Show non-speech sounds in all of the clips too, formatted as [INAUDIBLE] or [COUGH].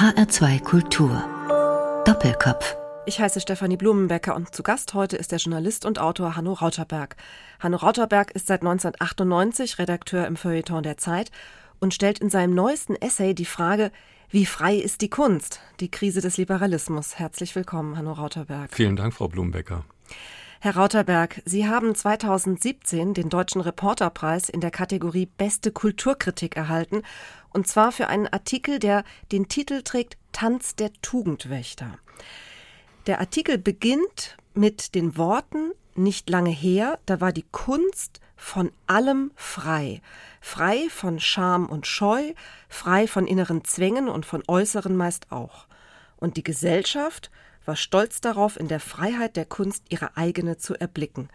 HR2 Kultur. Doppelkopf. Ich heiße Stefanie Blumenbecker und zu Gast heute ist der Journalist und Autor Hanno Rauterberg. Hanno Rauterberg ist seit 1998 Redakteur im Feuilleton der Zeit und stellt in seinem neuesten Essay die Frage, wie frei ist die Kunst? Die Krise des Liberalismus. Herzlich willkommen, Hanno Rauterberg. Vielen Dank, Frau Blumenbecker. Herr Rauterberg, Sie haben 2017 den Deutschen Reporterpreis in der Kategorie Beste Kulturkritik erhalten, und zwar für einen Artikel, der den Titel trägt Tanz der Tugendwächter. Der Artikel beginnt mit den Worten nicht lange her, da war die Kunst von allem frei. Frei von Scham und Scheu, frei von inneren Zwängen und von äußeren meist auch. Und die Gesellschaft war stolz darauf, in der Freiheit der Kunst ihre eigene zu erblicken.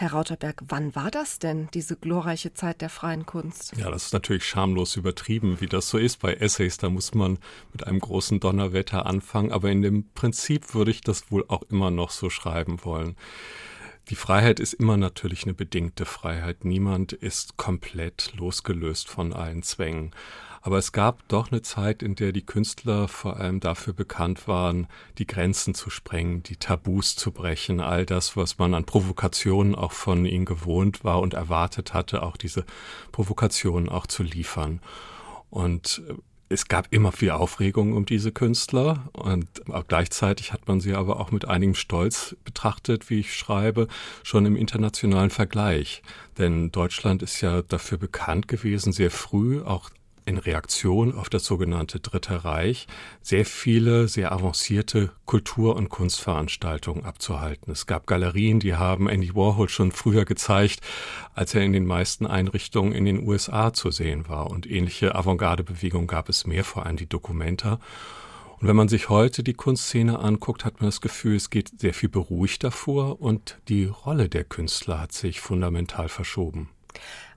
Herr Rauterberg, wann war das denn, diese glorreiche Zeit der freien Kunst? Ja, das ist natürlich schamlos übertrieben, wie das so ist bei Essays. Da muss man mit einem großen Donnerwetter anfangen. Aber in dem Prinzip würde ich das wohl auch immer noch so schreiben wollen. Die Freiheit ist immer natürlich eine bedingte Freiheit. Niemand ist komplett losgelöst von allen Zwängen. Aber es gab doch eine Zeit, in der die Künstler vor allem dafür bekannt waren, die Grenzen zu sprengen, die Tabus zu brechen, all das, was man an Provokationen auch von ihnen gewohnt war und erwartet hatte, auch diese Provokationen auch zu liefern. Und äh, es gab immer viel Aufregung um diese Künstler und auch gleichzeitig hat man sie aber auch mit einigem Stolz betrachtet, wie ich schreibe, schon im internationalen Vergleich. Denn Deutschland ist ja dafür bekannt gewesen, sehr früh auch in Reaktion auf das sogenannte Dritte Reich sehr viele, sehr avancierte Kultur- und Kunstveranstaltungen abzuhalten. Es gab Galerien, die haben Andy Warhol schon früher gezeigt, als er in den meisten Einrichtungen in den USA zu sehen war. Und ähnliche Avantgarde-Bewegungen gab es mehr, vor allem die Dokumenta. Und wenn man sich heute die Kunstszene anguckt, hat man das Gefühl, es geht sehr viel beruhigter vor und die Rolle der Künstler hat sich fundamental verschoben.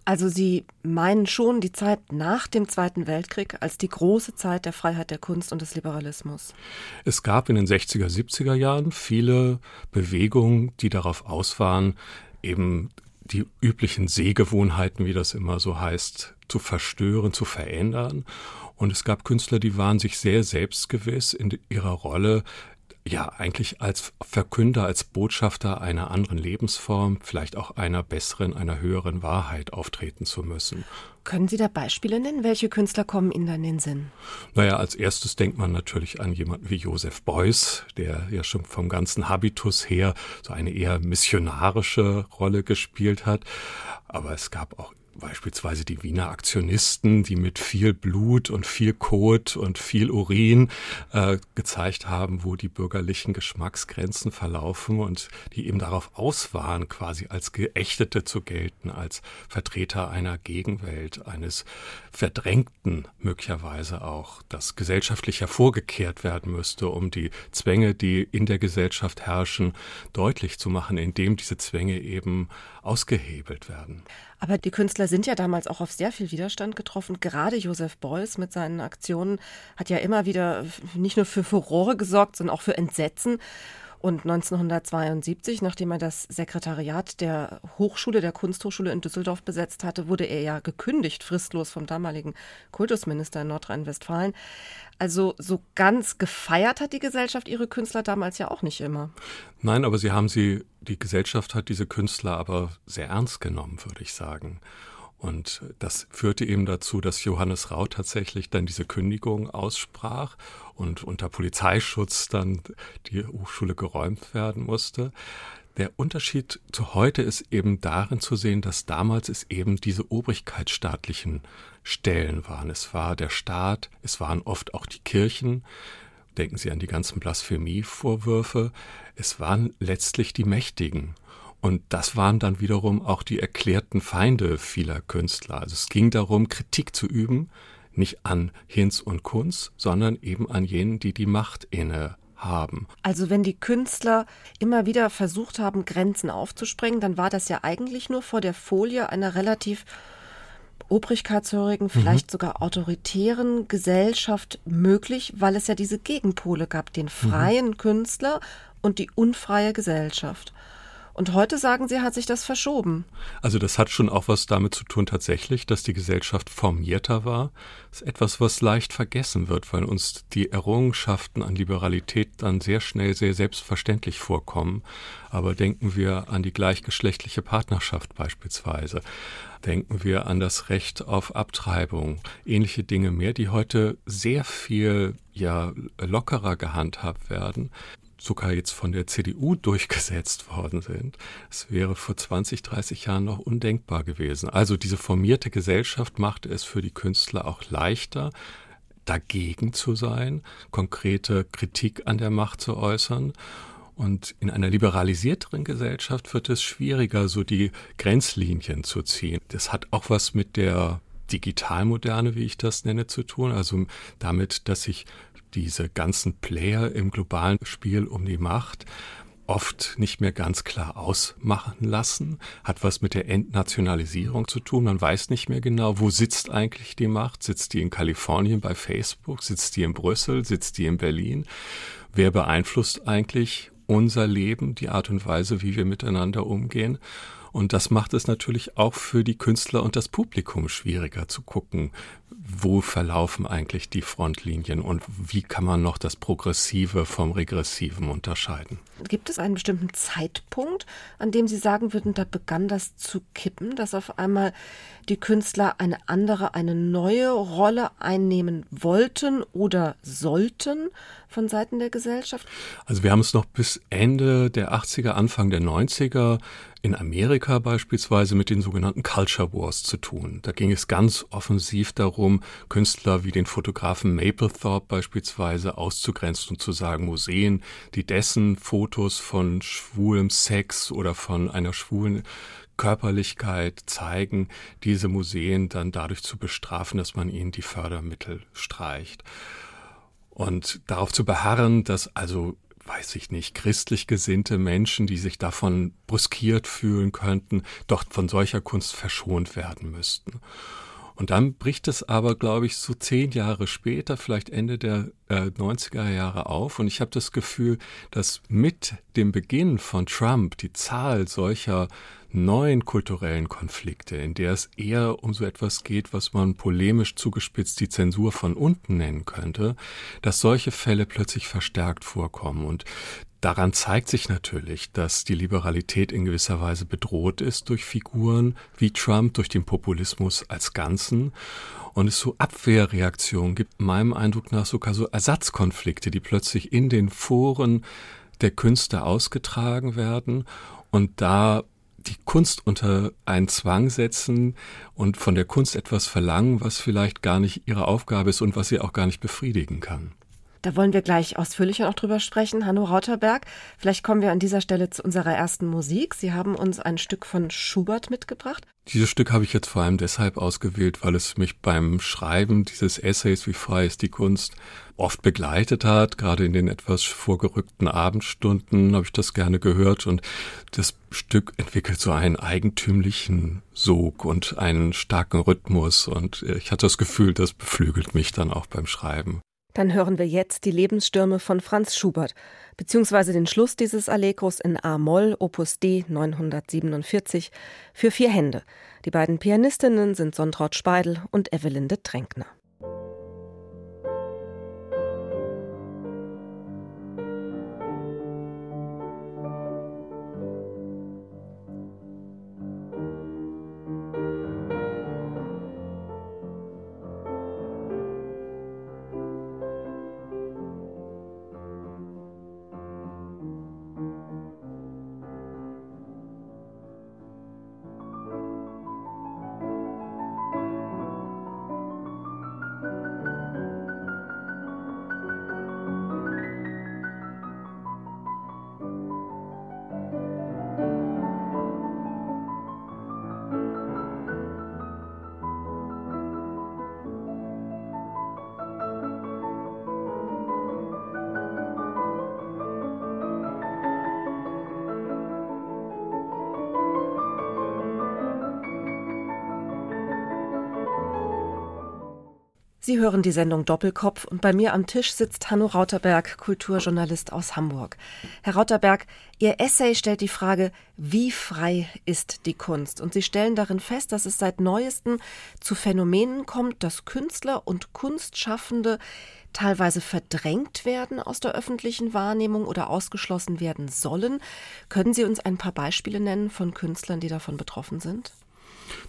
Also Sie meinen schon die Zeit nach dem Zweiten Weltkrieg als die große Zeit der Freiheit der Kunst und des Liberalismus. Es gab in den 60er, 70er Jahren viele Bewegungen, die darauf aus waren, eben die üblichen Sehgewohnheiten, wie das immer so heißt, zu verstören, zu verändern. Und es gab Künstler, die waren sich sehr selbstgewiss in ihrer Rolle ja eigentlich als Verkünder, als Botschafter einer anderen Lebensform, vielleicht auch einer besseren, einer höheren Wahrheit auftreten zu müssen. Können Sie da Beispiele nennen? Welche Künstler kommen Ihnen da in den Sinn? Naja, als erstes denkt man natürlich an jemanden wie Joseph Beuys, der ja schon vom ganzen Habitus her so eine eher missionarische Rolle gespielt hat. Aber es gab auch beispielsweise die Wiener Aktionisten, die mit viel Blut und viel Kot und viel Urin äh, gezeigt haben, wo die bürgerlichen Geschmacksgrenzen verlaufen und die eben darauf aus waren, quasi als Geächtete zu gelten, als Vertreter einer Gegenwelt, eines Verdrängten möglicherweise auch, das gesellschaftlich hervorgekehrt werden müsste, um die Zwänge, die in der Gesellschaft herrschen, deutlich zu machen, indem diese Zwänge eben ausgehebelt werden. Aber die Künstler sind ja damals auch auf sehr viel Widerstand getroffen. Gerade Josef Beuys mit seinen Aktionen hat ja immer wieder nicht nur für Furore gesorgt, sondern auch für Entsetzen. Und 1972, nachdem er das Sekretariat der Hochschule, der Kunsthochschule in Düsseldorf besetzt hatte, wurde er ja gekündigt, fristlos vom damaligen Kultusminister in Nordrhein-Westfalen. Also so ganz gefeiert hat die Gesellschaft ihre Künstler damals ja auch nicht immer. Nein, aber sie haben sie, die Gesellschaft hat diese Künstler aber sehr ernst genommen, würde ich sagen. Und das führte eben dazu, dass Johannes Rau tatsächlich dann diese Kündigung aussprach und unter Polizeischutz dann die Hochschule geräumt werden musste. Der Unterschied zu heute ist eben darin zu sehen, dass damals es eben diese obrigkeitsstaatlichen Stellen waren. Es war der Staat, es waren oft auch die Kirchen. Denken Sie an die ganzen Blasphemievorwürfe. Es waren letztlich die Mächtigen. Und das waren dann wiederum auch die erklärten Feinde vieler Künstler. Also es ging darum, Kritik zu üben, nicht an Hinz und Kunz, sondern eben an jenen, die die Macht inne haben. Also wenn die Künstler immer wieder versucht haben, Grenzen aufzusprengen, dann war das ja eigentlich nur vor der Folie einer relativ obrigkeitshörigen, vielleicht mhm. sogar autoritären Gesellschaft möglich, weil es ja diese Gegenpole gab, den mhm. freien mhm. Künstler und die unfreie Gesellschaft. Und heute sagen Sie, hat sich das verschoben. Also das hat schon auch was damit zu tun tatsächlich, dass die Gesellschaft formierter war. Das ist etwas, was leicht vergessen wird, weil uns die Errungenschaften an Liberalität dann sehr schnell sehr selbstverständlich vorkommen. Aber denken wir an die gleichgeschlechtliche Partnerschaft beispielsweise. Denken wir an das Recht auf Abtreibung, ähnliche Dinge mehr, die heute sehr viel ja lockerer gehandhabt werden sogar jetzt von der CDU durchgesetzt worden sind. Es wäre vor 20, 30 Jahren noch undenkbar gewesen. Also diese formierte Gesellschaft machte es für die Künstler auch leichter, dagegen zu sein, konkrete Kritik an der Macht zu äußern. Und in einer liberalisierteren Gesellschaft wird es schwieriger, so die Grenzlinien zu ziehen. Das hat auch was mit der Digitalmoderne, wie ich das nenne, zu tun. Also damit, dass sich diese ganzen Player im globalen Spiel um die Macht oft nicht mehr ganz klar ausmachen lassen, hat was mit der Entnationalisierung zu tun. Man weiß nicht mehr genau, wo sitzt eigentlich die Macht? Sitzt die in Kalifornien bei Facebook? Sitzt die in Brüssel? Sitzt die in Berlin? Wer beeinflusst eigentlich unser Leben, die Art und Weise, wie wir miteinander umgehen? Und das macht es natürlich auch für die Künstler und das Publikum schwieriger zu gucken, wo verlaufen eigentlich die Frontlinien und wie kann man noch das Progressive vom Regressiven unterscheiden. Gibt es einen bestimmten Zeitpunkt, an dem Sie sagen würden, da begann das zu kippen, dass auf einmal die Künstler eine andere, eine neue Rolle einnehmen wollten oder sollten von Seiten der Gesellschaft? Also wir haben es noch bis Ende der 80er, Anfang der 90er in Amerika beispielsweise mit den sogenannten Culture Wars zu tun. Da ging es ganz offensiv darum, Künstler wie den Fotografen Mapplethorpe beispielsweise auszugrenzen und zu sagen, Museen, die dessen Fotos von schwulem Sex oder von einer schwulen Körperlichkeit zeigen, diese Museen dann dadurch zu bestrafen, dass man ihnen die Fördermittel streicht. Und darauf zu beharren, dass also weiß ich nicht, christlich gesinnte Menschen, die sich davon bruskiert fühlen könnten, doch von solcher Kunst verschont werden müssten. Und dann bricht es aber, glaube ich, so zehn Jahre später, vielleicht Ende der äh, 90er Jahre auf. Und ich habe das Gefühl, dass mit dem Beginn von Trump die Zahl solcher neuen kulturellen Konflikte, in der es eher um so etwas geht, was man polemisch zugespitzt die Zensur von unten nennen könnte, dass solche Fälle plötzlich verstärkt vorkommen. Und Daran zeigt sich natürlich, dass die Liberalität in gewisser Weise bedroht ist durch Figuren wie Trump, durch den Populismus als Ganzen. Und es so Abwehrreaktionen gibt, meinem Eindruck nach sogar so Ersatzkonflikte, die plötzlich in den Foren der Künste ausgetragen werden und da die Kunst unter einen Zwang setzen und von der Kunst etwas verlangen, was vielleicht gar nicht ihre Aufgabe ist und was sie auch gar nicht befriedigen kann. Da wollen wir gleich ausführlicher noch drüber sprechen. Hanno Rauterberg, vielleicht kommen wir an dieser Stelle zu unserer ersten Musik. Sie haben uns ein Stück von Schubert mitgebracht. Dieses Stück habe ich jetzt vor allem deshalb ausgewählt, weil es mich beim Schreiben dieses Essays Wie frei ist die Kunst oft begleitet hat. Gerade in den etwas vorgerückten Abendstunden habe ich das gerne gehört und das Stück entwickelt so einen eigentümlichen Sog und einen starken Rhythmus und ich hatte das Gefühl, das beflügelt mich dann auch beim Schreiben. Dann hören wir jetzt die Lebensstürme von Franz Schubert, beziehungsweise den Schluss dieses Allegros in A-Moll, Opus D 947, für vier Hände. Die beiden Pianistinnen sind Sontraut Speidel und Evelinde Tränkner. Sie hören die Sendung Doppelkopf und bei mir am Tisch sitzt Hanno Rauterberg, Kulturjournalist aus Hamburg. Herr Rauterberg, Ihr Essay stellt die Frage, wie frei ist die Kunst? Und Sie stellen darin fest, dass es seit neuestem zu Phänomenen kommt, dass Künstler und Kunstschaffende teilweise verdrängt werden aus der öffentlichen Wahrnehmung oder ausgeschlossen werden sollen. Können Sie uns ein paar Beispiele nennen von Künstlern, die davon betroffen sind?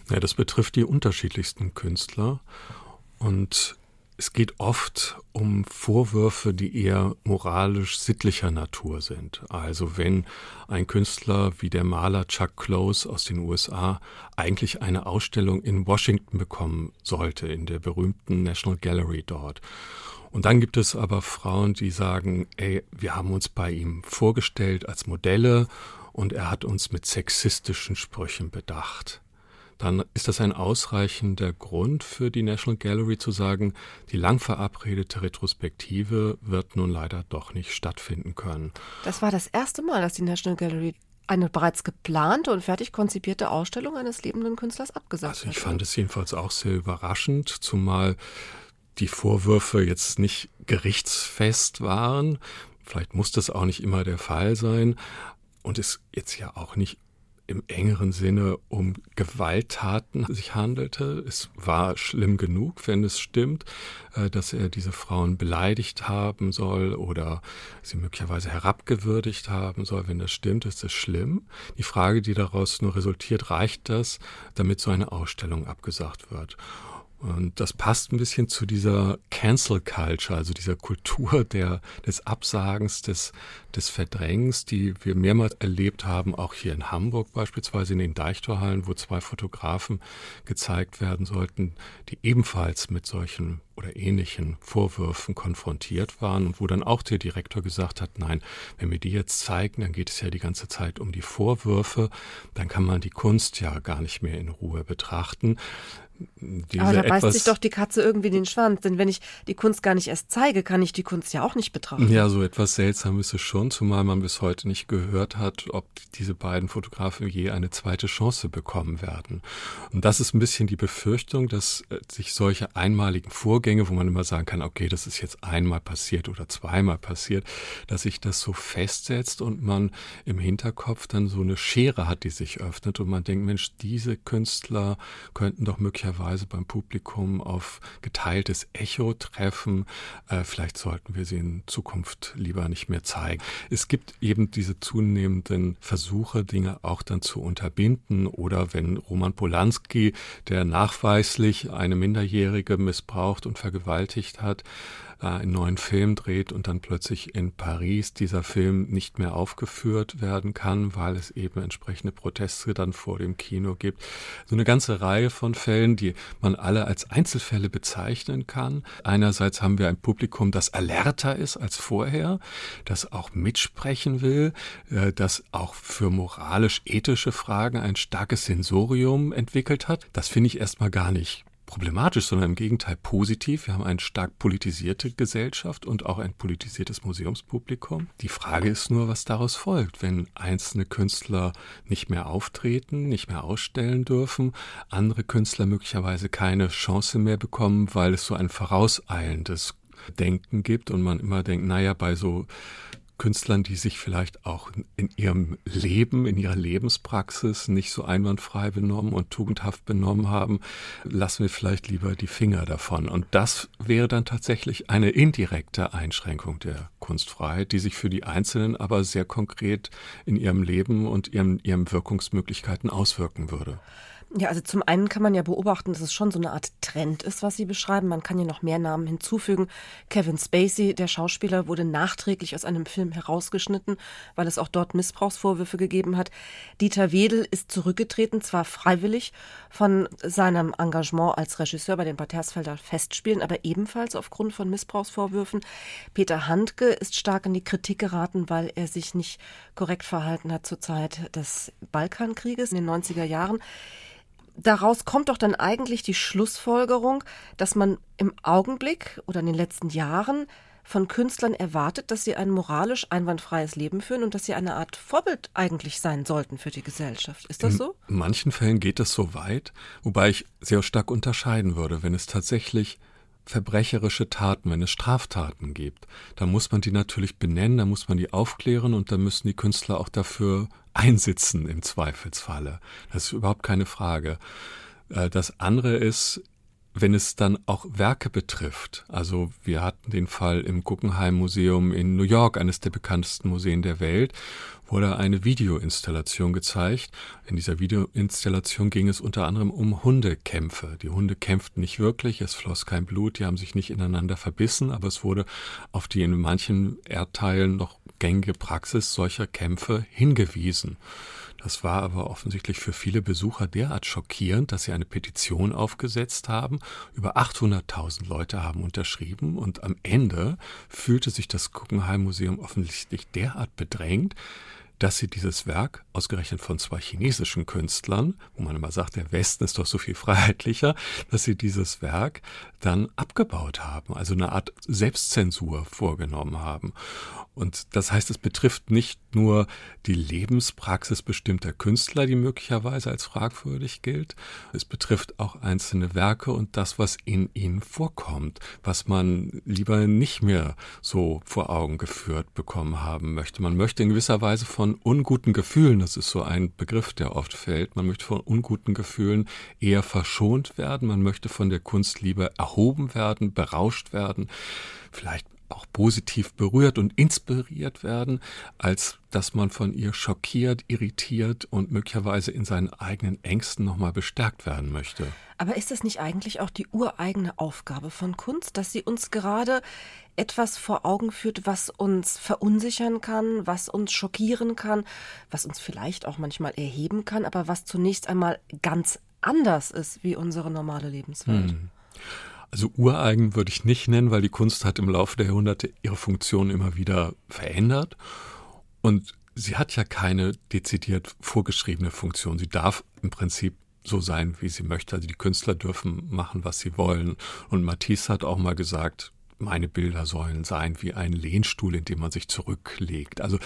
Ja, das betrifft die unterschiedlichsten Künstler. Und es geht oft um Vorwürfe, die eher moralisch-sittlicher Natur sind. Also wenn ein Künstler wie der Maler Chuck Close aus den USA eigentlich eine Ausstellung in Washington bekommen sollte, in der berühmten National Gallery dort. Und dann gibt es aber Frauen, die sagen, ey, wir haben uns bei ihm vorgestellt als Modelle und er hat uns mit sexistischen Sprüchen bedacht dann ist das ein ausreichender Grund für die National Gallery zu sagen, die lang verabredete Retrospektive wird nun leider doch nicht stattfinden können. Das war das erste Mal, dass die National Gallery eine bereits geplante und fertig konzipierte Ausstellung eines lebenden Künstlers abgesagt hat. Also ich fand es jedenfalls auch sehr überraschend, zumal die Vorwürfe jetzt nicht gerichtsfest waren. Vielleicht muss das auch nicht immer der Fall sein. Und es jetzt ja auch nicht im engeren Sinne um Gewalttaten sich handelte. Es war schlimm genug, wenn es stimmt, äh, dass er diese Frauen beleidigt haben soll oder sie möglicherweise herabgewürdigt haben soll. Wenn das stimmt, ist es schlimm. Die Frage, die daraus nur resultiert, reicht das, damit so eine Ausstellung abgesagt wird? Und das passt ein bisschen zu dieser Cancel Culture, also dieser Kultur der, des Absagens, des, des Verdrängens, die wir mehrmals erlebt haben, auch hier in Hamburg beispielsweise in den Deichtorhallen, wo zwei Fotografen gezeigt werden sollten, die ebenfalls mit solchen oder ähnlichen Vorwürfen konfrontiert waren und wo dann auch der Direktor gesagt hat, nein, wenn wir die jetzt zeigen, dann geht es ja die ganze Zeit um die Vorwürfe, dann kann man die Kunst ja gar nicht mehr in Ruhe betrachten. Diese Aber da beißt sich doch die Katze irgendwie in den Schwanz, denn wenn ich die Kunst gar nicht erst zeige, kann ich die Kunst ja auch nicht betrachten. Ja, so etwas seltsam ist es schon, zumal man bis heute nicht gehört hat, ob diese beiden Fotografen je eine zweite Chance bekommen werden. Und das ist ein bisschen die Befürchtung, dass äh, sich solche einmaligen Vorgänge, wo man immer sagen kann, okay, das ist jetzt einmal passiert oder zweimal passiert, dass sich das so festsetzt und man im Hinterkopf dann so eine Schere hat, die sich öffnet und man denkt, Mensch, diese Künstler könnten doch möglicherweise möglicherweise beim Publikum auf geteiltes Echo treffen. Äh, vielleicht sollten wir sie in Zukunft lieber nicht mehr zeigen. Es gibt eben diese zunehmenden Versuche, Dinge auch dann zu unterbinden. Oder wenn Roman Polanski, der nachweislich eine Minderjährige missbraucht und vergewaltigt hat, einen neuen Film dreht und dann plötzlich in Paris dieser Film nicht mehr aufgeführt werden kann, weil es eben entsprechende Proteste dann vor dem Kino gibt. So eine ganze Reihe von Fällen, die man alle als Einzelfälle bezeichnen kann. Einerseits haben wir ein Publikum, das alerter ist als vorher, das auch mitsprechen will, äh, das auch für moralisch-ethische Fragen ein starkes Sensorium entwickelt hat. Das finde ich erstmal gar nicht problematisch, sondern im Gegenteil positiv. Wir haben eine stark politisierte Gesellschaft und auch ein politisiertes Museumspublikum. Die Frage ist nur, was daraus folgt, wenn einzelne Künstler nicht mehr auftreten, nicht mehr ausstellen dürfen, andere Künstler möglicherweise keine Chance mehr bekommen, weil es so ein vorauseilendes Denken gibt und man immer denkt, naja, bei so Künstlern, die sich vielleicht auch in ihrem Leben, in ihrer Lebenspraxis nicht so einwandfrei benommen und tugendhaft benommen haben, lassen wir vielleicht lieber die Finger davon. Und das wäre dann tatsächlich eine indirekte Einschränkung der Kunstfreiheit, die sich für die Einzelnen aber sehr konkret in ihrem Leben und ihren, ihren Wirkungsmöglichkeiten auswirken würde. Ja, also zum einen kann man ja beobachten, dass es schon so eine Art Trend ist, was Sie beschreiben. Man kann ja noch mehr Namen hinzufügen. Kevin Spacey, der Schauspieler, wurde nachträglich aus einem Film herausgeschnitten, weil es auch dort Missbrauchsvorwürfe gegeben hat. Dieter Wedel ist zurückgetreten, zwar freiwillig von seinem Engagement als Regisseur bei den Bad Hersfelder Festspielen, aber ebenfalls aufgrund von Missbrauchsvorwürfen. Peter Handke ist stark in die Kritik geraten, weil er sich nicht korrekt verhalten hat zur Zeit des Balkankrieges in den 90er Jahren daraus kommt doch dann eigentlich die Schlussfolgerung, dass man im Augenblick oder in den letzten Jahren von Künstlern erwartet, dass sie ein moralisch einwandfreies Leben führen und dass sie eine Art Vorbild eigentlich sein sollten für die Gesellschaft. Ist das so? In manchen Fällen geht das so weit, wobei ich sehr stark unterscheiden würde, wenn es tatsächlich verbrecherische Taten, wenn es Straftaten gibt, dann muss man die natürlich benennen, dann muss man die aufklären und dann müssen die Künstler auch dafür einsitzen im Zweifelsfalle. Das ist überhaupt keine Frage. Äh, das andere ist, wenn es dann auch Werke betrifft. Also wir hatten den Fall im Guggenheim Museum in New York, eines der bekanntesten Museen der Welt, wurde eine Videoinstallation gezeigt. In dieser Videoinstallation ging es unter anderem um Hundekämpfe. Die Hunde kämpften nicht wirklich, es floss kein Blut, die haben sich nicht ineinander verbissen, aber es wurde auf die in manchen Erdteilen noch gängige Praxis solcher Kämpfe hingewiesen. Das war aber offensichtlich für viele Besucher derart schockierend, dass sie eine Petition aufgesetzt haben. Über 800.000 Leute haben unterschrieben und am Ende fühlte sich das Guggenheim Museum offensichtlich derart bedrängt, dass sie dieses Werk, ausgerechnet von zwei chinesischen Künstlern, wo man immer sagt, der Westen ist doch so viel [LAUGHS] freiheitlicher, dass sie dieses Werk dann abgebaut haben, also eine Art Selbstzensur vorgenommen haben. Und das heißt, es betrifft nicht nur die Lebenspraxis bestimmter Künstler, die möglicherweise als fragwürdig gilt, es betrifft auch einzelne Werke und das, was in ihnen vorkommt, was man lieber nicht mehr so vor Augen geführt bekommen haben möchte. Man möchte in gewisser Weise von unguten Gefühlen, das ist so ein Begriff, der oft fällt, man möchte von unguten Gefühlen eher verschont werden, man möchte von der Kunst lieber erhoben werden, berauscht werden, vielleicht auch positiv berührt und inspiriert werden, als dass man von ihr schockiert, irritiert und möglicherweise in seinen eigenen Ängsten nochmal bestärkt werden möchte. Aber ist es nicht eigentlich auch die ureigene Aufgabe von Kunst, dass sie uns gerade etwas vor Augen führt, was uns verunsichern kann, was uns schockieren kann, was uns vielleicht auch manchmal erheben kann, aber was zunächst einmal ganz anders ist wie unsere normale Lebenswelt? Hm. Also ureigen würde ich nicht nennen, weil die Kunst hat im Laufe der Jahrhunderte ihre Funktion immer wieder verändert. Und sie hat ja keine dezidiert vorgeschriebene Funktion. Sie darf im Prinzip so sein, wie sie möchte. Also die Künstler dürfen machen, was sie wollen. Und Matisse hat auch mal gesagt, meine Bilder sollen sein wie ein Lehnstuhl, in dem man sich zurücklegt. Also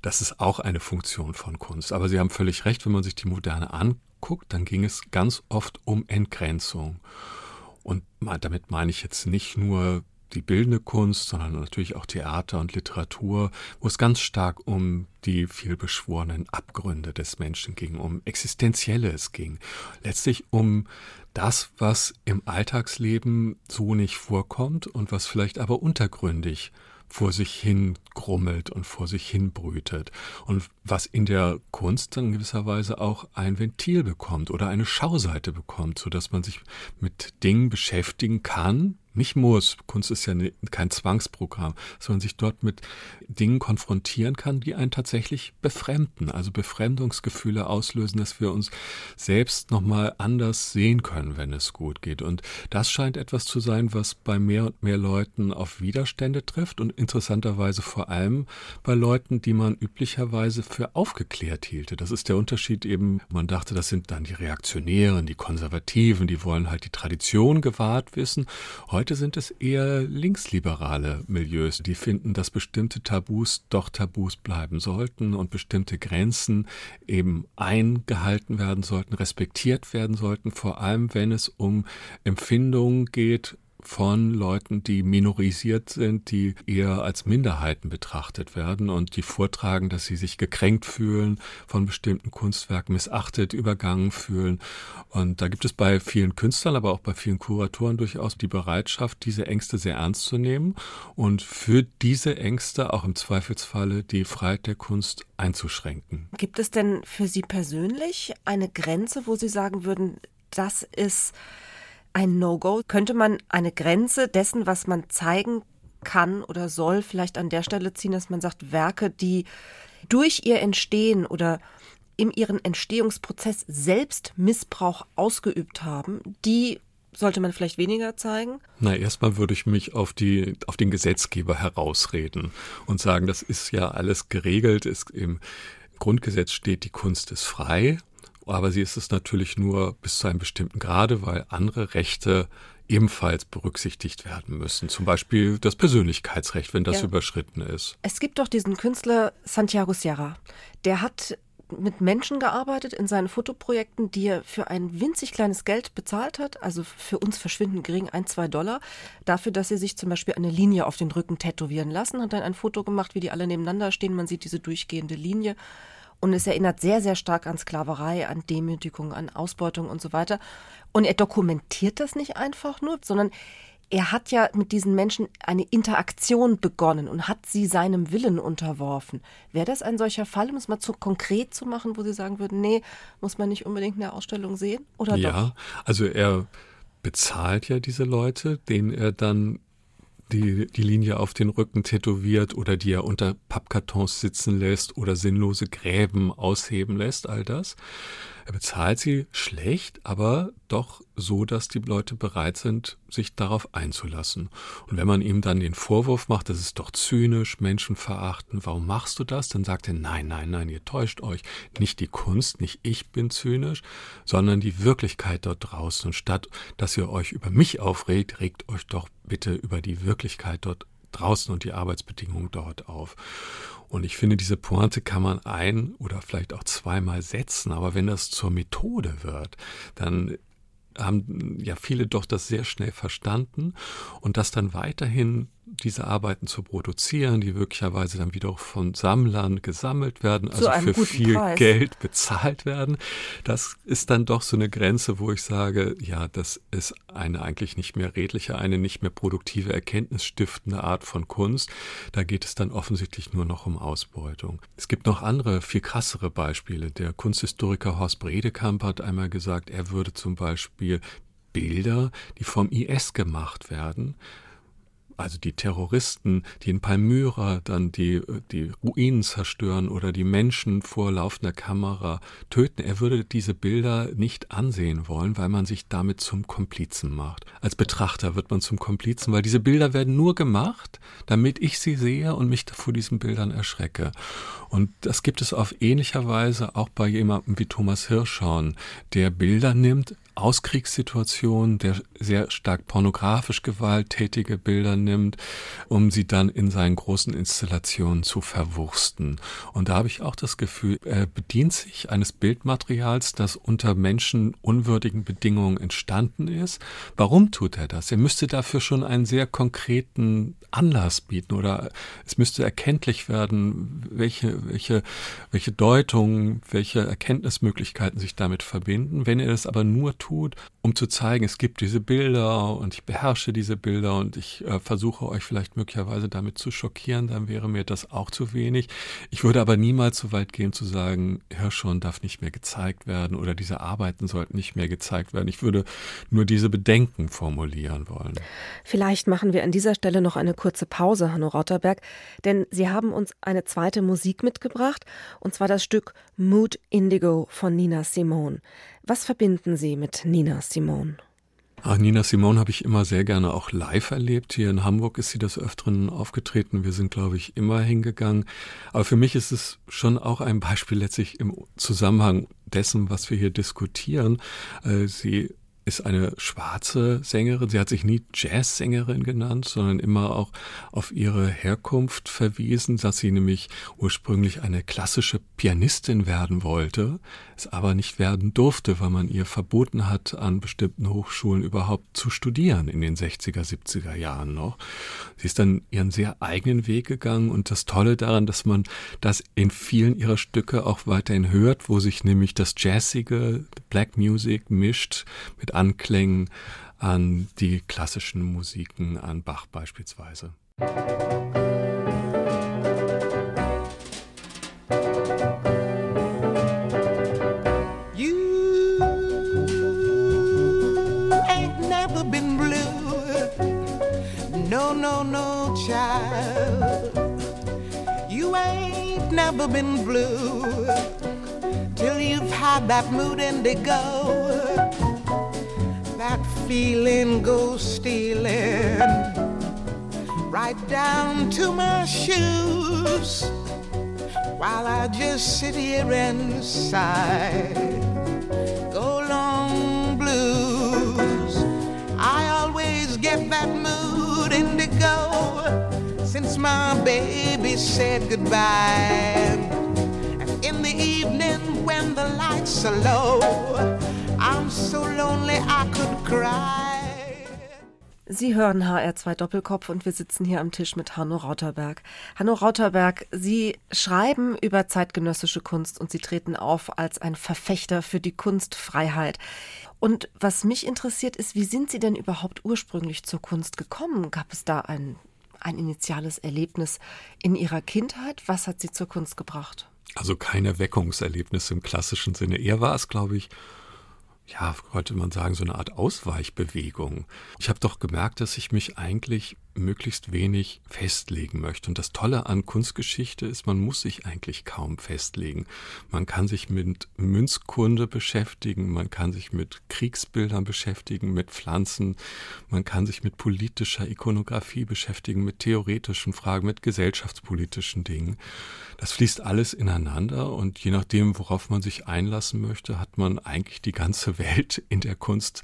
das ist auch eine Funktion von Kunst. Aber Sie haben völlig recht, wenn man sich die Moderne anguckt, dann ging es ganz oft um Entgrenzung. Und damit meine ich jetzt nicht nur die bildende Kunst, sondern natürlich auch Theater und Literatur, wo es ganz stark um die vielbeschworenen Abgründe des Menschen ging, um Existenzielles ging, letztlich um das, was im Alltagsleben so nicht vorkommt und was vielleicht aber untergründig vor sich hin grummelt und vor sich hin brütet. Und was in der Kunst dann in gewisser Weise auch ein Ventil bekommt oder eine Schauseite bekommt, so dass man sich mit Dingen beschäftigen kann, nicht muss. Kunst ist ja ne, kein Zwangsprogramm, man sich dort mit Dingen konfrontieren kann, die einen tatsächlich befremden, also Befremdungsgefühle auslösen, dass wir uns selbst nochmal anders sehen können, wenn es gut geht. Und das scheint etwas zu sein, was bei mehr und mehr Leuten auf Widerstände trifft und interessanterweise vor allem bei Leuten, die man üblicherweise für aufgeklärt hielte. Das ist der Unterschied eben, man dachte, das sind dann die Reaktionären, die Konservativen, die wollen halt die Tradition gewahrt wissen. Heute Heute sind es eher linksliberale Milieus, die finden, dass bestimmte Tabus doch Tabus bleiben sollten und bestimmte Grenzen eben eingehalten werden sollten, respektiert werden sollten, vor allem wenn es um Empfindungen geht, von Leuten, die minorisiert sind, die eher als Minderheiten betrachtet werden und die vortragen, dass sie sich gekränkt fühlen, von bestimmten Kunstwerken missachtet, übergangen fühlen. Und da gibt es bei vielen Künstlern, aber auch bei vielen Kuratoren durchaus die Bereitschaft, diese Ängste sehr ernst zu nehmen und für diese Ängste auch im Zweifelsfalle die Freiheit der Kunst einzuschränken. Gibt es denn für Sie persönlich eine Grenze, wo Sie sagen würden, das ist ein No-Go? Könnte man eine Grenze dessen, was man zeigen kann oder soll, vielleicht an der Stelle ziehen, dass man sagt, Werke, die durch ihr Entstehen oder in ihren Entstehungsprozess selbst Missbrauch ausgeübt haben, die sollte man vielleicht weniger zeigen? Na, erstmal würde ich mich auf, die, auf den Gesetzgeber herausreden und sagen, das ist ja alles geregelt. Es, Im Grundgesetz steht, die Kunst ist frei aber sie ist es natürlich nur bis zu einem bestimmten Grade, weil andere Rechte ebenfalls berücksichtigt werden müssen. Zum Beispiel das Persönlichkeitsrecht, wenn das ja. überschritten ist. Es gibt doch diesen Künstler Santiago Sierra. Der hat mit Menschen gearbeitet in seinen Fotoprojekten, die er für ein winzig kleines Geld bezahlt hat, also für uns verschwindend gering, ein, zwei Dollar, dafür, dass sie sich zum Beispiel eine Linie auf den Rücken tätowieren lassen, hat dann ein Foto gemacht, wie die alle nebeneinander stehen, man sieht diese durchgehende Linie. Und es erinnert sehr, sehr stark an Sklaverei, an Demütigung, an Ausbeutung und so weiter. Und er dokumentiert das nicht einfach nur, sondern er hat ja mit diesen Menschen eine Interaktion begonnen und hat sie seinem Willen unterworfen. Wäre das ein solcher Fall, um es mal zu konkret zu machen, wo Sie sagen würden, nee, muss man nicht unbedingt in der Ausstellung sehen? Oder ja, doch? also er bezahlt ja diese Leute, denen er dann die, die Linie auf den Rücken tätowiert oder die er unter Pappkartons sitzen lässt oder sinnlose Gräben ausheben lässt, all das. Er bezahlt sie schlecht, aber doch so, dass die Leute bereit sind, sich darauf einzulassen. Und wenn man ihm dann den Vorwurf macht, das ist doch zynisch, menschenverachtend, warum machst du das? Dann sagt er, nein, nein, nein, ihr täuscht euch. Nicht die Kunst, nicht ich bin zynisch, sondern die Wirklichkeit dort draußen. Und statt, dass ihr euch über mich aufregt, regt euch doch bitte über die Wirklichkeit dort draußen und die Arbeitsbedingungen dort auf. Und ich finde, diese Pointe kann man ein oder vielleicht auch zweimal setzen, aber wenn das zur Methode wird, dann haben ja viele doch das sehr schnell verstanden und das dann weiterhin diese Arbeiten zu produzieren, die möglicherweise dann wieder von Sammlern gesammelt werden, also für viel Preis. Geld bezahlt werden. Das ist dann doch so eine Grenze, wo ich sage, ja, das ist eine eigentlich nicht mehr redliche, eine nicht mehr produktive, erkenntnisstiftende Art von Kunst. Da geht es dann offensichtlich nur noch um Ausbeutung. Es gibt noch andere, viel krassere Beispiele. Der Kunsthistoriker Horst Bredekamp hat einmal gesagt, er würde zum Beispiel Bilder, die vom IS gemacht werden, also die Terroristen, die in Palmyra dann die, die Ruinen zerstören oder die Menschen vor laufender Kamera töten. Er würde diese Bilder nicht ansehen wollen, weil man sich damit zum Komplizen macht. Als Betrachter wird man zum Komplizen, weil diese Bilder werden nur gemacht, damit ich sie sehe und mich vor diesen Bildern erschrecke. Und das gibt es auf ähnlicher Weise auch bei jemandem wie Thomas Hirschhorn, der Bilder nimmt, Auskriegssituationen, der sehr stark pornografisch gewalttätige Bilder nimmt, um sie dann in seinen großen Installationen zu verwursten. Und da habe ich auch das Gefühl, er bedient sich eines Bildmaterials, das unter menschenunwürdigen Bedingungen entstanden ist. Warum tut er das? Er müsste dafür schon einen sehr konkreten Anlass bieten oder es müsste erkenntlich werden, welche, welche, welche Deutungen, welche Erkenntnismöglichkeiten sich damit verbinden. Wenn er das aber nur tut, um zu zeigen, es gibt diese Bilder und ich beherrsche diese Bilder und ich äh, versuche euch vielleicht möglicherweise damit zu schockieren, dann wäre mir das auch zu wenig. Ich würde aber niemals so weit gehen zu sagen, Hirschhorn darf nicht mehr gezeigt werden oder diese Arbeiten sollten nicht mehr gezeigt werden. Ich würde nur diese Bedenken formulieren wollen. Vielleicht machen wir an dieser Stelle noch eine kurze Pause, Hanno Rotterberg, denn Sie haben uns eine zweite Musik mitgebracht, und zwar das Stück Mood Indigo von Nina Simone. Was verbinden Sie mit Nina Simone? Ach, Nina Simone habe ich immer sehr gerne auch live erlebt. Hier in Hamburg ist sie des Öfteren aufgetreten. Wir sind, glaube ich, immer hingegangen. Aber für mich ist es schon auch ein Beispiel letztlich im Zusammenhang dessen, was wir hier diskutieren. Äh, sie ist eine schwarze Sängerin. Sie hat sich nie Jazzsängerin genannt, sondern immer auch auf ihre Herkunft verwiesen, dass sie nämlich ursprünglich eine klassische Pianistin werden wollte, es aber nicht werden durfte, weil man ihr verboten hat, an bestimmten Hochschulen überhaupt zu studieren in den 60er, 70er Jahren noch. Sie ist dann ihren sehr eigenen Weg gegangen und das Tolle daran, dass man das in vielen ihrer Stücke auch weiterhin hört, wo sich nämlich das Jazzige, Black Music mischt mit Anklängen an die klassischen Musiken, an Bach beispielsweise. never been blue. Till you've had that mood indigo that feeling goes stealing right down to my shoes while I just sit here and sigh. Go long blues. I always get that mood indigo since my baby said goodbye. And in the evening when the lights are low. I'm so lonely I could cry. Sie hören HR2 Doppelkopf und wir sitzen hier am Tisch mit Hanno Rauterberg. Hanno Rauterberg, Sie schreiben über zeitgenössische Kunst und Sie treten auf als ein Verfechter für die Kunstfreiheit. Und was mich interessiert ist, wie sind Sie denn überhaupt ursprünglich zur Kunst gekommen? Gab es da ein, ein initiales Erlebnis in Ihrer Kindheit? Was hat Sie zur Kunst gebracht? Also kein Erweckungserlebnis im klassischen Sinne. Eher war es, glaube ich, ja, könnte man sagen, so eine Art Ausweichbewegung. Ich habe doch gemerkt, dass ich mich eigentlich möglichst wenig festlegen möchte. Und das Tolle an Kunstgeschichte ist, man muss sich eigentlich kaum festlegen. Man kann sich mit Münzkunde beschäftigen, man kann sich mit Kriegsbildern beschäftigen, mit Pflanzen, man kann sich mit politischer Ikonografie beschäftigen, mit theoretischen Fragen, mit gesellschaftspolitischen Dingen. Das fließt alles ineinander und je nachdem, worauf man sich einlassen möchte, hat man eigentlich die ganze [LAUGHS] Welt in der Kunst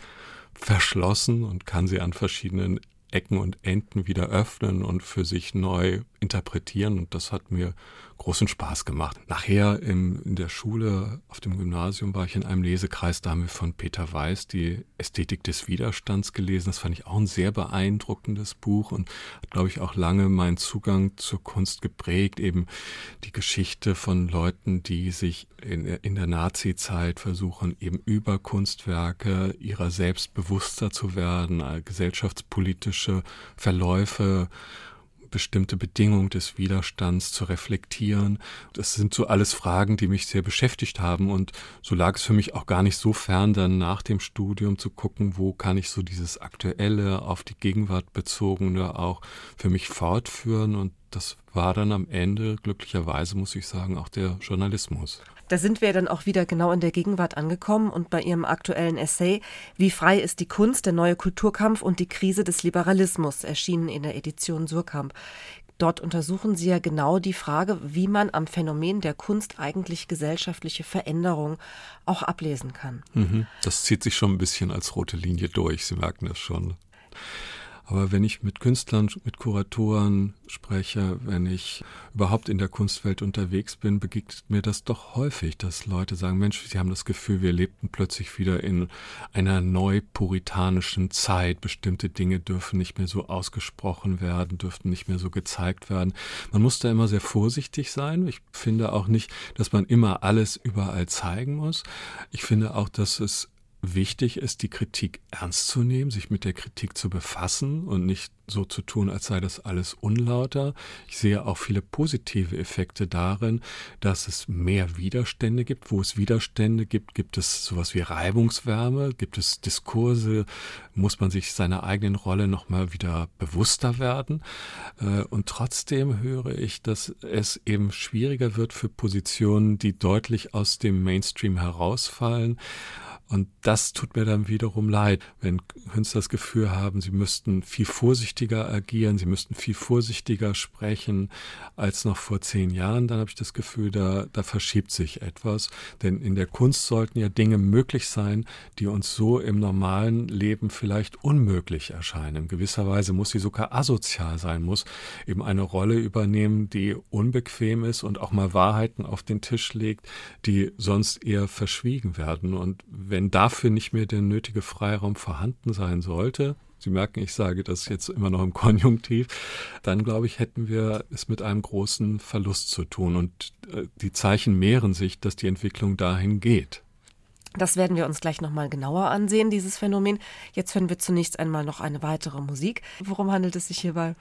verschlossen und kann sie an verschiedenen Ecken und Enden wieder öffnen und für sich neu interpretieren. Und das hat mir großen Spaß gemacht. Nachher im, in der Schule, auf dem Gymnasium, war ich in einem Lesekreis, da haben wir von Peter Weiß die Ästhetik des Widerstands gelesen. Das fand ich auch ein sehr beeindruckendes Buch und hat, glaube ich, auch lange meinen Zugang zur Kunst geprägt. Eben die Geschichte von Leuten, die sich in, in der Nazi-Zeit versuchen, eben über Kunstwerke ihrer selbst bewusster zu werden, gesellschaftspolitische Verläufe bestimmte Bedingungen des Widerstands zu reflektieren. Das sind so alles Fragen, die mich sehr beschäftigt haben und so lag es für mich auch gar nicht so fern, dann nach dem Studium zu gucken, wo kann ich so dieses aktuelle, auf die Gegenwart bezogene auch für mich fortführen und das war dann am Ende, glücklicherweise muss ich sagen, auch der Journalismus. Da sind wir dann auch wieder genau in der Gegenwart angekommen und bei Ihrem aktuellen Essay Wie frei ist die Kunst, der neue Kulturkampf und die Krise des Liberalismus erschienen in der Edition Surkamp. Dort untersuchen Sie ja genau die Frage, wie man am Phänomen der Kunst eigentlich gesellschaftliche Veränderung auch ablesen kann. Mhm. Das zieht sich schon ein bisschen als rote Linie durch. Sie merken das schon. Aber wenn ich mit Künstlern, mit Kuratoren spreche, wenn ich überhaupt in der Kunstwelt unterwegs bin, begegnet mir das doch häufig, dass Leute sagen, Mensch, sie haben das Gefühl, wir lebten plötzlich wieder in einer neupuritanischen Zeit. Bestimmte Dinge dürfen nicht mehr so ausgesprochen werden, dürften nicht mehr so gezeigt werden. Man muss da immer sehr vorsichtig sein. Ich finde auch nicht, dass man immer alles überall zeigen muss. Ich finde auch, dass es wichtig ist, die Kritik ernst zu nehmen, sich mit der Kritik zu befassen und nicht so zu tun, als sei das alles unlauter. Ich sehe auch viele positive Effekte darin, dass es mehr Widerstände gibt. Wo es Widerstände gibt, gibt es sowas wie Reibungswärme, gibt es Diskurse, muss man sich seiner eigenen Rolle nochmal wieder bewusster werden. Äh, und trotzdem höre ich, dass es eben schwieriger wird für Positionen, die deutlich aus dem Mainstream herausfallen und das tut mir dann wiederum leid, wenn Künstler das Gefühl haben, sie müssten viel vorsichtiger agieren, sie müssten viel vorsichtiger sprechen als noch vor zehn Jahren. Dann habe ich das Gefühl, da, da verschiebt sich etwas. Denn in der Kunst sollten ja Dinge möglich sein, die uns so im normalen Leben vielleicht unmöglich erscheinen. In gewisser Weise muss sie sogar asozial sein, muss eben eine Rolle übernehmen, die unbequem ist und auch mal Wahrheiten auf den Tisch legt, die sonst eher verschwiegen werden. Und wenn dafür nicht mehr der nötige Freiraum vorhanden sein sollte, Sie merken, ich sage das jetzt immer noch im Konjunktiv, dann glaube ich, hätten wir es mit einem großen Verlust zu tun. Und äh, die Zeichen mehren sich, dass die Entwicklung dahin geht. Das werden wir uns gleich nochmal genauer ansehen, dieses Phänomen. Jetzt hören wir zunächst einmal noch eine weitere Musik. Worum handelt es sich hierbei?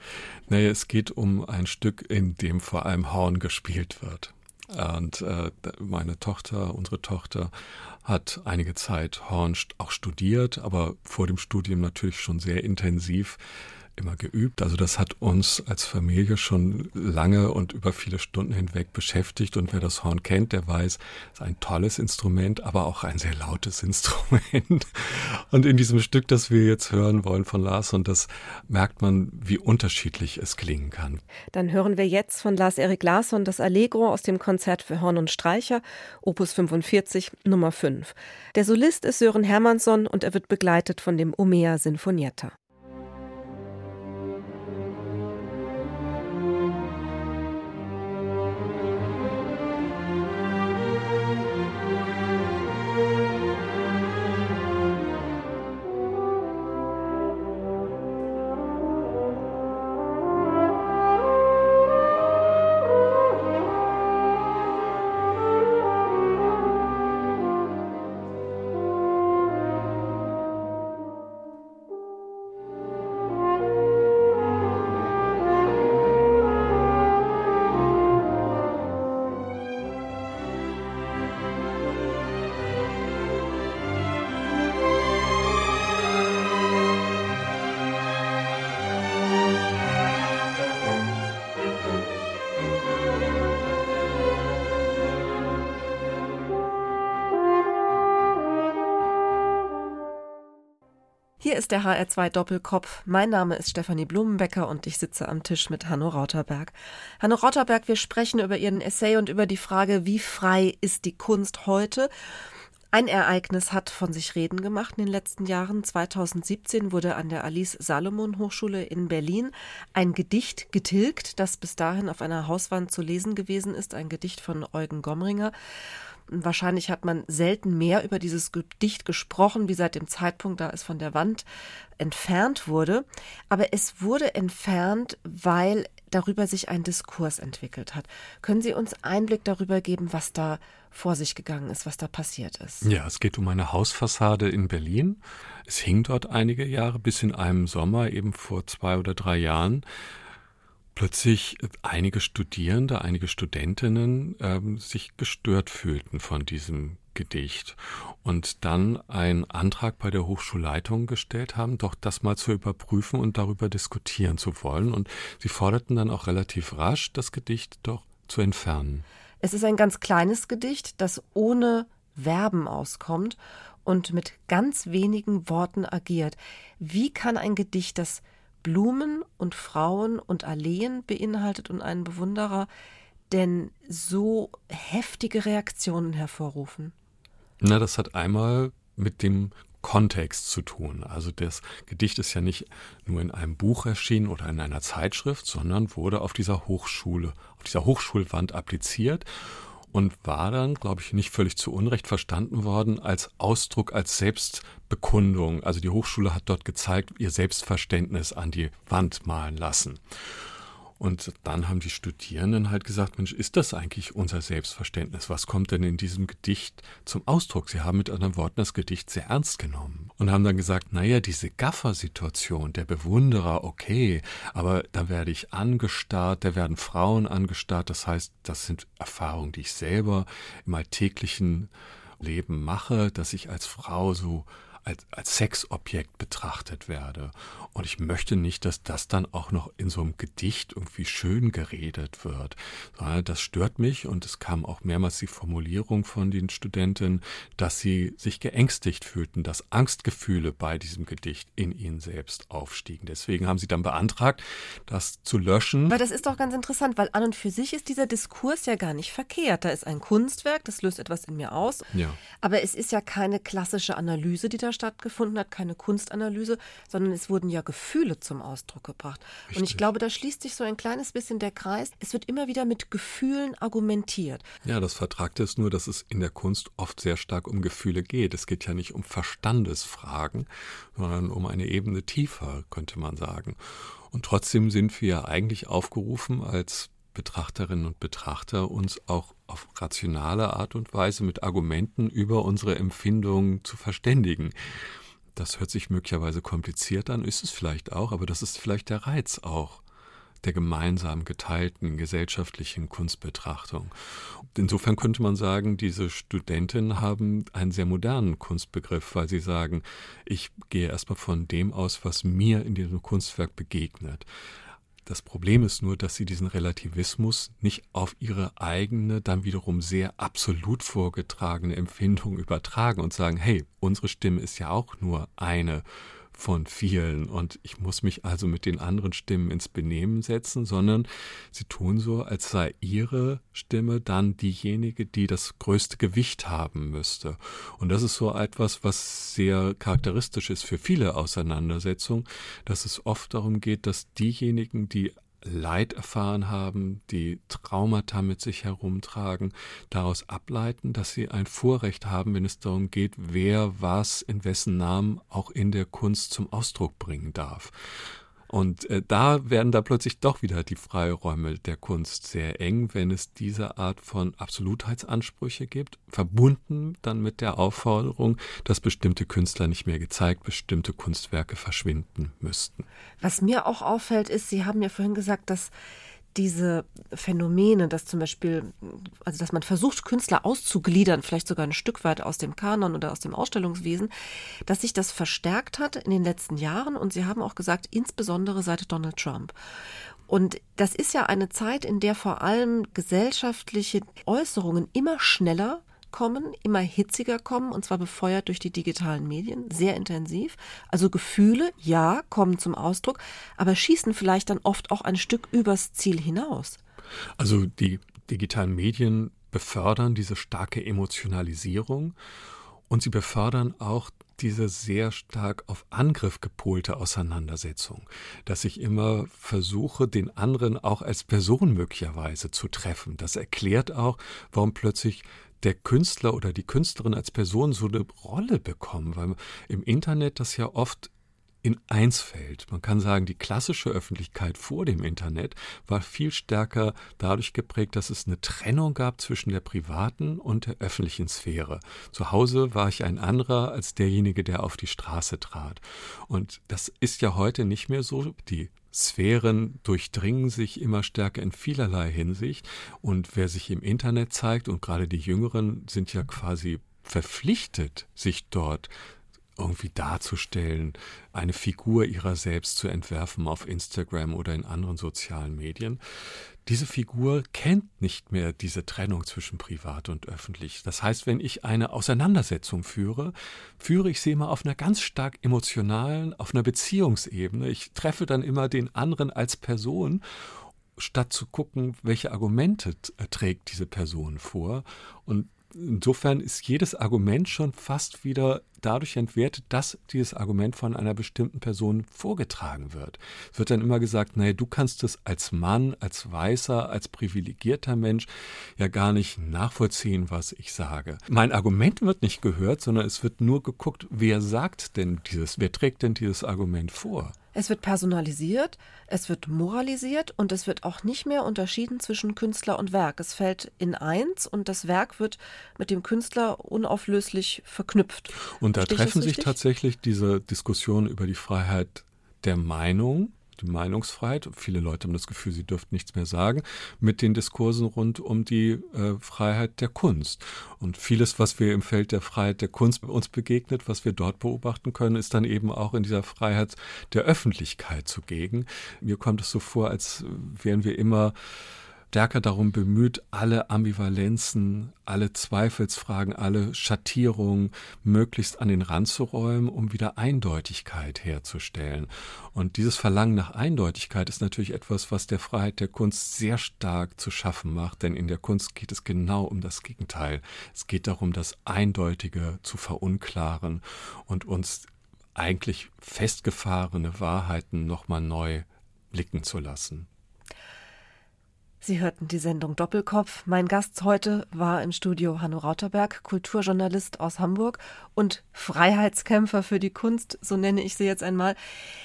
Naja, es geht um ein Stück, in dem vor allem Horn gespielt wird. Und äh, meine Tochter, unsere Tochter, hat einige Zeit Horn auch studiert, aber vor dem Studium natürlich schon sehr intensiv immer geübt. Also das hat uns als Familie schon lange und über viele Stunden hinweg beschäftigt. Und wer das Horn kennt, der weiß, es ist ein tolles Instrument, aber auch ein sehr lautes [LAUGHS] Instrument. Und in diesem Stück, das wir jetzt hören wollen von Lars, und das merkt man, wie unterschiedlich es klingen kann. Dann hören wir jetzt von Lars Erik Larsson das Allegro aus dem Konzert für Horn und Streicher, Opus 45, Nummer 5. Der Solist ist Sören Hermannsson und er wird begleitet von dem Omea Sinfonietta. Hier ist der HR2 Doppelkopf. Mein Name ist Stefanie Blumenbecker und ich sitze am Tisch mit Hanno Rauterberg. Hanno Rauterberg, wir sprechen über Ihren Essay und über die Frage, wie frei ist die Kunst heute? Ein Ereignis hat von sich reden gemacht in den letzten Jahren. 2017 wurde an der Alice Salomon Hochschule in Berlin ein Gedicht getilgt, das bis dahin auf einer Hauswand zu lesen gewesen ist, ein Gedicht von Eugen Gomringer. Wahrscheinlich hat man selten mehr über dieses Gedicht gesprochen, wie seit dem Zeitpunkt, da es von der Wand entfernt wurde. Aber es wurde entfernt, weil darüber sich ein Diskurs entwickelt hat. Können Sie uns Einblick darüber geben, was da vor sich gegangen ist, was da passiert ist? Ja, es geht um eine Hausfassade in Berlin. Es hing dort einige Jahre, bis in einem Sommer, eben vor zwei oder drei Jahren, plötzlich einige Studierende, einige Studentinnen ähm, sich gestört fühlten von diesem Gedicht und dann einen Antrag bei der Hochschulleitung gestellt haben, doch das mal zu überprüfen und darüber diskutieren zu wollen. Und sie forderten dann auch relativ rasch, das Gedicht doch zu entfernen. Es ist ein ganz kleines Gedicht, das ohne Verben auskommt und mit ganz wenigen Worten agiert. Wie kann ein Gedicht, das Blumen und Frauen und Alleen beinhaltet und einen Bewunderer denn so heftige Reaktionen hervorrufen? Na, das hat einmal mit dem Kontext zu tun. Also das Gedicht ist ja nicht nur in einem Buch erschienen oder in einer Zeitschrift, sondern wurde auf dieser Hochschule, auf dieser Hochschulwand appliziert und war dann, glaube ich, nicht völlig zu Unrecht verstanden worden als Ausdruck, als Selbstbekundung. Also die Hochschule hat dort gezeigt, ihr Selbstverständnis an die Wand malen lassen. Und dann haben die Studierenden halt gesagt, Mensch, ist das eigentlich unser Selbstverständnis? Was kommt denn in diesem Gedicht zum Ausdruck? Sie haben mit anderen Worten das Gedicht sehr ernst genommen und haben dann gesagt, naja, diese Gaffer-Situation, der Bewunderer, okay, aber da werde ich angestarrt, da werden Frauen angestarrt. Das heißt, das sind Erfahrungen, die ich selber im alltäglichen Leben mache, dass ich als Frau so als, als Sexobjekt betrachtet werde. Und ich möchte nicht, dass das dann auch noch in so einem Gedicht irgendwie schön geredet wird. Das stört mich und es kam auch mehrmals die Formulierung von den Studenten, dass sie sich geängstigt fühlten, dass Angstgefühle bei diesem Gedicht in ihnen selbst aufstiegen. Deswegen haben sie dann beantragt, das zu löschen. Aber das ist doch ganz interessant, weil an und für sich ist dieser Diskurs ja gar nicht verkehrt. Da ist ein Kunstwerk, das löst etwas in mir aus. Ja. Aber es ist ja keine klassische Analyse, die da stattgefunden hat, keine Kunstanalyse, sondern es wurden ja Gefühle zum Ausdruck gebracht. Richtig. Und ich glaube, da schließt sich so ein kleines bisschen der Kreis. Es wird immer wieder mit Gefühlen argumentiert. Ja, das Vertragte ist nur, dass es in der Kunst oft sehr stark um Gefühle geht. Es geht ja nicht um Verstandesfragen, sondern um eine Ebene tiefer, könnte man sagen. Und trotzdem sind wir eigentlich aufgerufen, als Betrachterinnen und Betrachter uns auch auf rationale Art und Weise mit Argumenten über unsere Empfindungen zu verständigen. Das hört sich möglicherweise kompliziert an, ist es vielleicht auch, aber das ist vielleicht der Reiz auch der gemeinsam geteilten gesellschaftlichen Kunstbetrachtung. Insofern könnte man sagen, diese Studentinnen haben einen sehr modernen Kunstbegriff, weil sie sagen, ich gehe erstmal von dem aus, was mir in diesem Kunstwerk begegnet. Das Problem ist nur, dass sie diesen Relativismus nicht auf ihre eigene, dann wiederum sehr absolut vorgetragene Empfindung übertragen und sagen, hey, unsere Stimme ist ja auch nur eine von vielen und ich muss mich also mit den anderen Stimmen ins Benehmen setzen, sondern sie tun so, als sei ihre Stimme dann diejenige, die das größte Gewicht haben müsste. Und das ist so etwas, was sehr charakteristisch ist für viele Auseinandersetzungen, dass es oft darum geht, dass diejenigen, die Leid erfahren haben, die Traumata mit sich herumtragen, daraus ableiten, dass sie ein Vorrecht haben, wenn es darum geht, wer was in wessen Namen auch in der Kunst zum Ausdruck bringen darf. Und äh, da werden da plötzlich doch wieder die Freiräume der Kunst sehr eng, wenn es diese Art von Absolutheitsansprüche gibt, verbunden dann mit der Aufforderung, dass bestimmte Künstler nicht mehr gezeigt, bestimmte Kunstwerke verschwinden müssten. Was mir auch auffällt, ist, Sie haben ja vorhin gesagt, dass diese Phänomene, dass zum Beispiel, also dass man versucht, Künstler auszugliedern, vielleicht sogar ein Stück weit aus dem Kanon oder aus dem Ausstellungswesen, dass sich das verstärkt hat in den letzten Jahren und Sie haben auch gesagt, insbesondere seit Donald Trump. Und das ist ja eine Zeit, in der vor allem gesellschaftliche Äußerungen immer schneller kommen, immer hitziger kommen, und zwar befeuert durch die digitalen Medien, sehr intensiv. Also Gefühle, ja, kommen zum Ausdruck, aber schießen vielleicht dann oft auch ein Stück übers Ziel hinaus. Also die digitalen Medien befördern diese starke Emotionalisierung und sie befördern auch diese sehr stark auf Angriff gepolte Auseinandersetzung, dass ich immer versuche, den anderen auch als Person möglicherweise zu treffen. Das erklärt auch, warum plötzlich der Künstler oder die Künstlerin als Person so eine Rolle bekommen, weil im Internet das ja oft in eins fällt. Man kann sagen, die klassische Öffentlichkeit vor dem Internet war viel stärker dadurch geprägt, dass es eine Trennung gab zwischen der privaten und der öffentlichen Sphäre. Zu Hause war ich ein anderer als derjenige, der auf die Straße trat. Und das ist ja heute nicht mehr so. Die Sphären durchdringen sich immer stärker in vielerlei Hinsicht. Und wer sich im Internet zeigt, und gerade die Jüngeren sind ja quasi verpflichtet, sich dort irgendwie darzustellen, eine Figur ihrer selbst zu entwerfen auf Instagram oder in anderen sozialen Medien. Diese Figur kennt nicht mehr diese Trennung zwischen privat und öffentlich. Das heißt, wenn ich eine Auseinandersetzung führe, führe ich sie immer auf einer ganz stark emotionalen, auf einer Beziehungsebene. Ich treffe dann immer den anderen als Person statt zu gucken, welche Argumente trägt diese Person vor. Und insofern ist jedes Argument schon fast wieder dadurch entwertet, dass dieses Argument von einer bestimmten Person vorgetragen wird. Es wird dann immer gesagt, naja, du kannst es als Mann, als Weißer, als privilegierter Mensch ja gar nicht nachvollziehen, was ich sage. Mein Argument wird nicht gehört, sondern es wird nur geguckt, wer sagt denn dieses, wer trägt denn dieses Argument vor? Es wird personalisiert, es wird moralisiert und es wird auch nicht mehr unterschieden zwischen Künstler und Werk. Es fällt in eins und das Werk wird mit dem Künstler unauflöslich verknüpft. Und da treffen sich tatsächlich diese Diskussionen über die Freiheit der Meinung die Meinungsfreiheit, viele Leute haben das Gefühl, sie dürften nichts mehr sagen, mit den Diskursen rund um die äh, Freiheit der Kunst. Und vieles, was wir im Feld der Freiheit der Kunst uns begegnet, was wir dort beobachten können, ist dann eben auch in dieser Freiheit der Öffentlichkeit zugegen. Mir kommt es so vor, als wären wir immer stärker darum bemüht, alle Ambivalenzen, alle Zweifelsfragen, alle Schattierungen möglichst an den Rand zu räumen, um wieder Eindeutigkeit herzustellen. Und dieses Verlangen nach Eindeutigkeit ist natürlich etwas, was der Freiheit der Kunst sehr stark zu schaffen macht, denn in der Kunst geht es genau um das Gegenteil. Es geht darum, das Eindeutige zu verunklaren und uns eigentlich festgefahrene Wahrheiten nochmal neu blicken zu lassen. Sie hörten die Sendung Doppelkopf. Mein Gast heute war im Studio Hanno Rauterberg, Kulturjournalist aus Hamburg und Freiheitskämpfer für die Kunst, so nenne ich sie jetzt einmal.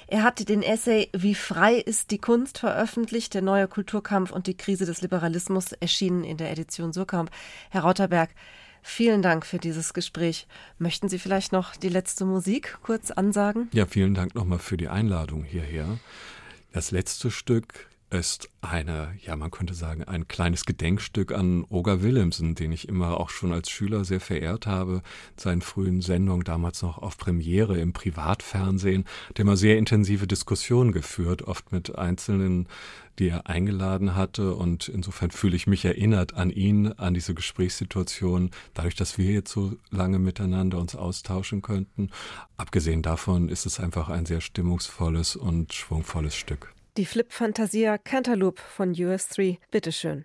Er hat den Essay Wie frei ist die Kunst veröffentlicht, der neue Kulturkampf und die Krise des Liberalismus, erschienen in der Edition Surkamp. Herr Rauterberg, Vielen Dank für dieses Gespräch. Möchten Sie vielleicht noch die letzte Musik kurz ansagen? Ja, vielen Dank nochmal für die Einladung hierher. Das letzte Stück ist eine, ja, man könnte sagen, ein kleines Gedenkstück an Roger Willemsen, den ich immer auch schon als Schüler sehr verehrt habe. Seinen frühen Sendungen damals noch auf Premiere im Privatfernsehen, hat immer sehr intensive Diskussionen geführt, oft mit Einzelnen, die er eingeladen hatte. Und insofern fühle ich mich erinnert an ihn, an diese Gesprächssituation, dadurch, dass wir jetzt so lange miteinander uns austauschen könnten. Abgesehen davon ist es einfach ein sehr stimmungsvolles und schwungvolles Stück. Die Flip Fantasia Cantaloupe von US3. Bitteschön.